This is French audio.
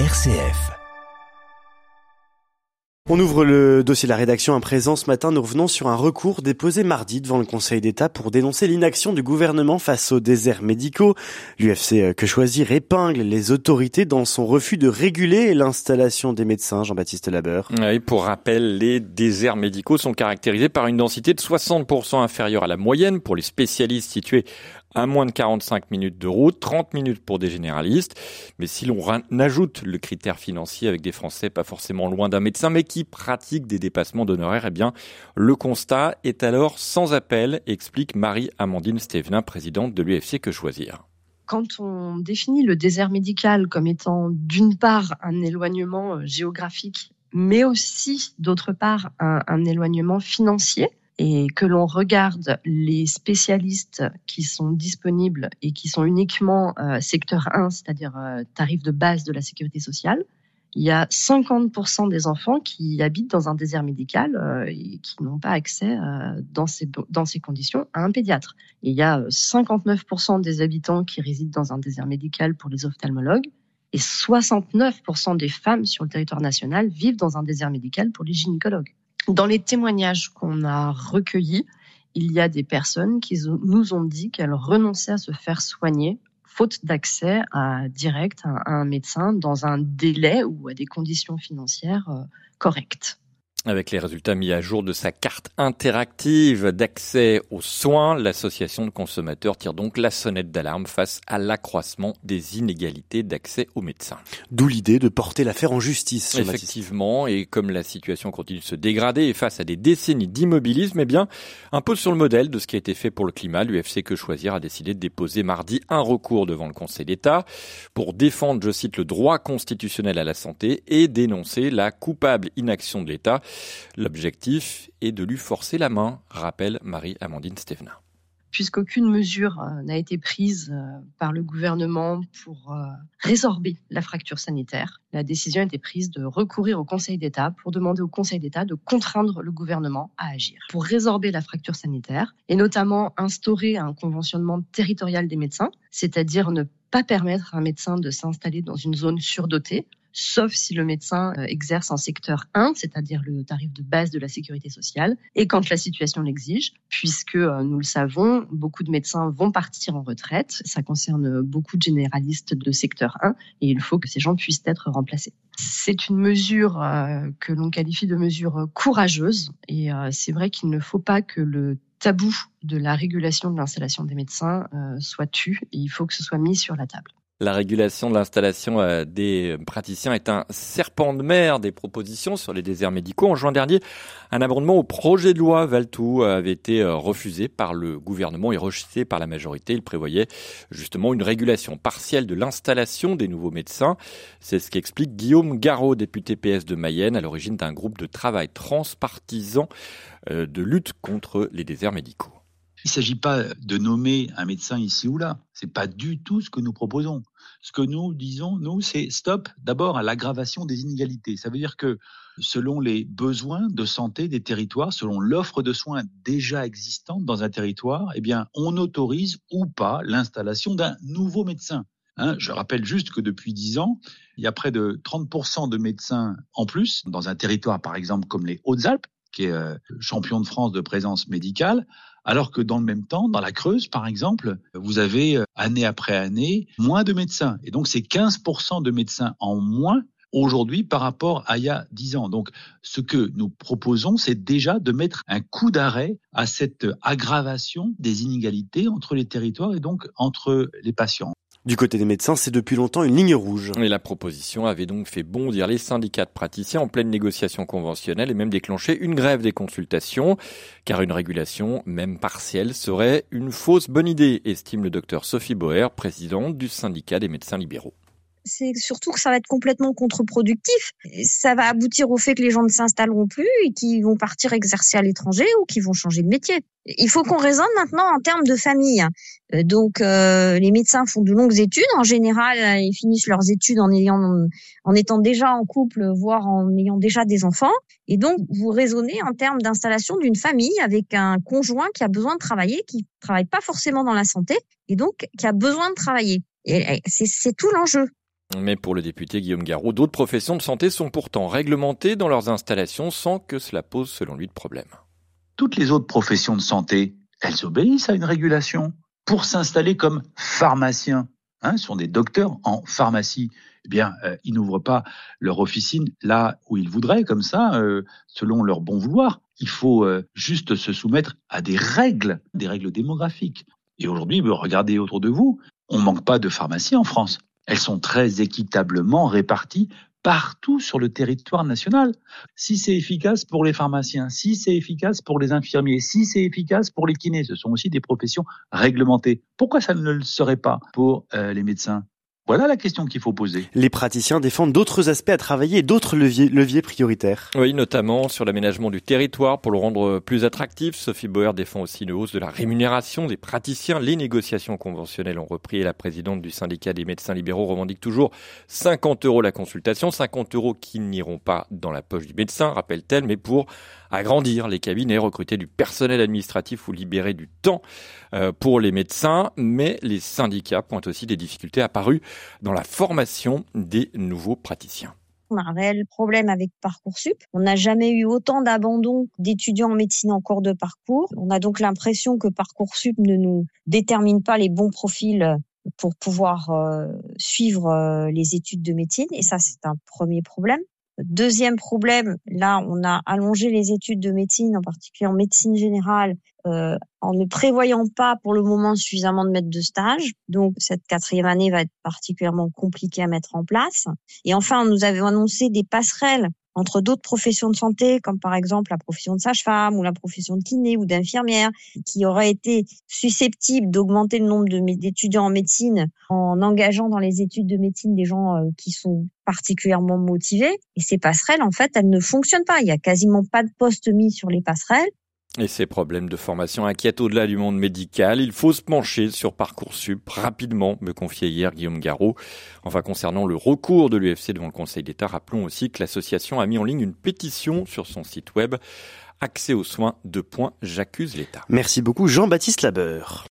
RCF. On ouvre le dossier de la rédaction à présent. Ce matin, nous revenons sur un recours déposé mardi devant le Conseil d'État pour dénoncer l'inaction du gouvernement face aux déserts médicaux. L'UFC euh, Que Choisir épingle les autorités dans son refus de réguler l'installation des médecins. Jean-Baptiste Labeur. Oui, pour rappel, les déserts médicaux sont caractérisés par une densité de 60% inférieure à la moyenne pour les spécialistes situés à moins de 45 minutes de route, 30 minutes pour des généralistes. Mais si l'on ajoute le critère financier avec des Français pas forcément loin d'un médecin, mais qui pratiquent des dépassements d'honoraires, eh bien, le constat est alors sans appel, explique Marie-Amandine Stevenin, présidente de l'UFC Que Choisir quand on définit le désert médical comme étant d'une part un éloignement euh, géographique, mais aussi d'autre part un éloignement financier, et que l'on regarde les spécialistes qui sont disponibles et qui sont uniquement euh, secteur 1, c'est-à-dire euh, tarif de base de la sécurité sociale, il y a 50% des enfants qui habitent dans un désert médical euh, et qui n'ont pas accès dans, ces, dans ces conditions à un pédiatre. il y a 59% des habitants qui résident dans un désert médical pour les ophtalmologues et 69% des femmes sur le territoire national vivent dans un désert médical pour les gynécologues. Dans les témoignages qu'on a recueillis, il y a des personnes qui nous ont dit qu'elles renonçaient à se faire soigner faute d'accès direct à un médecin dans un délai ou à des conditions financières euh, correctes. Avec les résultats mis à jour de sa carte interactive d'accès aux soins, l'association de consommateurs tire donc la sonnette d'alarme face à l'accroissement des inégalités d'accès aux médecins. D'où l'idée de porter l'affaire en justice. Effectivement, et comme la situation continue de se dégrader et face à des décennies d'immobilisme, eh bien, un peu sur le modèle de ce qui a été fait pour le climat, l'UFC Que Choisir a décidé de déposer mardi un recours devant le Conseil d'État pour défendre, je cite, le droit constitutionnel à la santé et dénoncer la coupable inaction de l'État L'objectif est de lui forcer la main, rappelle Marie-Amandine Stevenin puisqu'aucune mesure euh, n'a été prise euh, par le gouvernement pour euh, résorber la fracture sanitaire. La décision a été prise de recourir au Conseil d'État pour demander au Conseil d'État de contraindre le gouvernement à agir pour résorber la fracture sanitaire et notamment instaurer un conventionnement territorial des médecins, c'est-à-dire ne pas permettre à un médecin de s'installer dans une zone surdotée sauf si le médecin euh, exerce en secteur 1, c'est-à-dire le tarif de base de la sécurité sociale, et quand la situation l'exige, puisque euh, nous le savons, beaucoup de médecins vont partir en retraite. Ça concerne beaucoup de généralistes de secteur 1, et il faut que ces gens puissent être remplacés. C'est une mesure euh, que l'on qualifie de mesure courageuse, et c'est vrai qu'il ne faut pas que le tabou de la régulation de l'installation des médecins soit tu, et il faut que ce soit mis sur la table. La régulation de l'installation euh, des praticiens est un serpent de mer des propositions sur les déserts médicaux. En juin dernier, un amendement au projet de loi Valtou avait été euh, refusé par le gouvernement et rejeté par la majorité. Il prévoyait justement une régulation partielle de l'installation des nouveaux médecins. C'est ce qu'explique Guillaume Garot, député PS de Mayenne, à l'origine d'un groupe de travail transpartisan euh, de lutte contre les déserts médicaux. Il ne s'agit pas de nommer un médecin ici ou là. C'est pas du tout ce que nous proposons. Ce que nous disons, nous, c'est stop d'abord à l'aggravation des inégalités. Ça veut dire que selon les besoins de santé des territoires, selon l'offre de soins déjà existante dans un territoire, eh bien, on autorise ou pas l'installation d'un nouveau médecin. Hein, je rappelle juste que depuis dix ans, il y a près de 30% de médecins en plus dans un territoire, par exemple, comme les Hautes-Alpes, qui est euh, champion de France de présence médicale, alors que dans le même temps, dans la Creuse, par exemple, vous avez euh, année après année moins de médecins. Et donc, c'est 15% de médecins en moins aujourd'hui par rapport à il y a 10 ans. Donc, ce que nous proposons, c'est déjà de mettre un coup d'arrêt à cette aggravation des inégalités entre les territoires et donc entre les patients. Du côté des médecins, c'est depuis longtemps une ligne rouge. Et la proposition avait donc fait bondir les syndicats de praticiens en pleine négociation conventionnelle et même déclenché une grève des consultations, car une régulation, même partielle, serait une fausse bonne idée, estime le docteur Sophie Boer, présidente du syndicat des médecins libéraux c'est surtout que ça va être complètement contre-productif. Ça va aboutir au fait que les gens ne s'installeront plus et qu'ils vont partir exercer à l'étranger ou qu'ils vont changer de métier. Il faut qu'on raisonne maintenant en termes de famille. Euh, donc, euh, les médecins font de longues études. En général, euh, ils finissent leurs études en ayant, en étant déjà en couple, voire en ayant déjà des enfants. Et donc, vous raisonnez en termes d'installation d'une famille avec un conjoint qui a besoin de travailler, qui travaille pas forcément dans la santé, et donc qui a besoin de travailler. C'est tout l'enjeu. Mais pour le député Guillaume Garot, d'autres professions de santé sont pourtant réglementées dans leurs installations sans que cela pose, selon lui, de problème. Toutes les autres professions de santé, elles obéissent à une régulation. Pour s'installer comme pharmacien, hein, sont des docteurs en pharmacie, eh bien, euh, ils n'ouvrent pas leur officine là où ils voudraient, comme ça, euh, selon leur bon vouloir. Il faut euh, juste se soumettre à des règles, des règles démographiques. Et aujourd'hui, regardez autour de vous, on manque pas de pharmacies en France. Elles sont très équitablement réparties partout sur le territoire national. Si c'est efficace pour les pharmaciens, si c'est efficace pour les infirmiers, si c'est efficace pour les kinés, ce sont aussi des professions réglementées. Pourquoi ça ne le serait pas pour euh, les médecins? Voilà la question qu'il faut poser. Les praticiens défendent d'autres aspects à travailler et d'autres leviers, leviers prioritaires. Oui, notamment sur l'aménagement du territoire pour le rendre plus attractif. Sophie Bauer défend aussi une hausse de la rémunération des praticiens. Les négociations conventionnelles ont repris et la présidente du syndicat des médecins libéraux revendique toujours 50 euros la consultation, 50 euros qui n'iront pas dans la poche du médecin, rappelle-t-elle, mais pour agrandir les cabinets, recruter du personnel administratif ou libérer du temps euh, pour les médecins. Mais les syndicats pointent aussi des difficultés apparues dans la formation des nouveaux praticiens. On a un réel problème avec Parcoursup. On n'a jamais eu autant d'abandon d'étudiants en médecine en cours de parcours. On a donc l'impression que Parcoursup ne nous détermine pas les bons profils pour pouvoir euh, suivre euh, les études de médecine. Et ça, c'est un premier problème. Deuxième problème, là, on a allongé les études de médecine, en particulier en médecine générale, euh, en ne prévoyant pas pour le moment suffisamment de maîtres de stage. Donc, cette quatrième année va être particulièrement compliquée à mettre en place. Et enfin, nous avons annoncé des passerelles entre d'autres professions de santé, comme par exemple la profession de sage-femme ou la profession de kiné ou d'infirmière, qui auraient été susceptibles d'augmenter le nombre d'étudiants en médecine en engageant dans les études de médecine des gens euh, qui sont particulièrement motivés. Et ces passerelles, en fait, elles ne fonctionnent pas. Il y a quasiment pas de postes mis sur les passerelles. Et ces problèmes de formation inquiètent au-delà du monde médical. Il faut se pencher sur Parcoursup rapidement, me confiait hier Guillaume Garot. Enfin, concernant le recours de l'UFC devant le Conseil d'État, rappelons aussi que l'association a mis en ligne une pétition sur son site web. Accès aux soins, de points, j'accuse l'État. Merci beaucoup Jean-Baptiste Labeur.